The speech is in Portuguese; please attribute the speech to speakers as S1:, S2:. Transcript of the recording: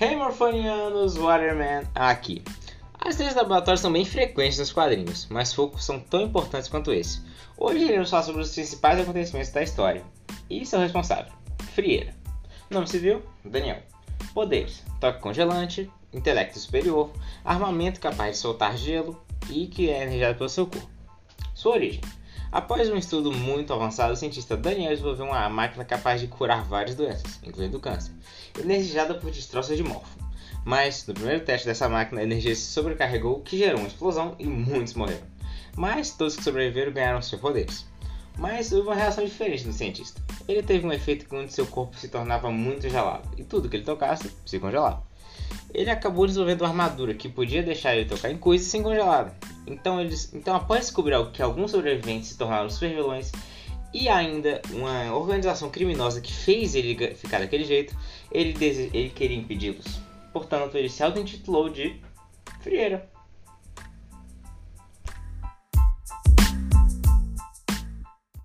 S1: Hey Morfonianos, Waterman aqui. As trilhas laboratórias são bem frequentes nos quadrinhos, mas poucos são tão importantes quanto esse. Hoje iremos falar sobre os principais acontecimentos da história. E seu responsável, Frieira. Nome civil, Daniel. Poderes, toque congelante, intelecto superior, armamento capaz de soltar gelo e que é energizado pelo seu corpo. Sua origem. Após um estudo muito avançado, o cientista Daniel desenvolveu uma máquina capaz de curar várias doenças, incluindo câncer, energizada por destroços de morfo. Mas, no primeiro teste dessa máquina, a energia se sobrecarregou, o que gerou uma explosão e muitos morreram. Mas todos que sobreviveram ganharam seus poderes. Mas houve uma reação diferente no cientista. Ele teve um efeito onde seu corpo se tornava muito gelado, e tudo que ele tocasse se congelava. Ele acabou desenvolvendo uma armadura que podia deixar ele tocar em coisas sem congelar. Então, eles, então após descobrir que alguns sobreviventes se tornaram super vilões e ainda uma organização criminosa que fez ele ficar daquele jeito, ele, ele queria impedi-los. Portanto, ele se auto-intitulou de Frieira.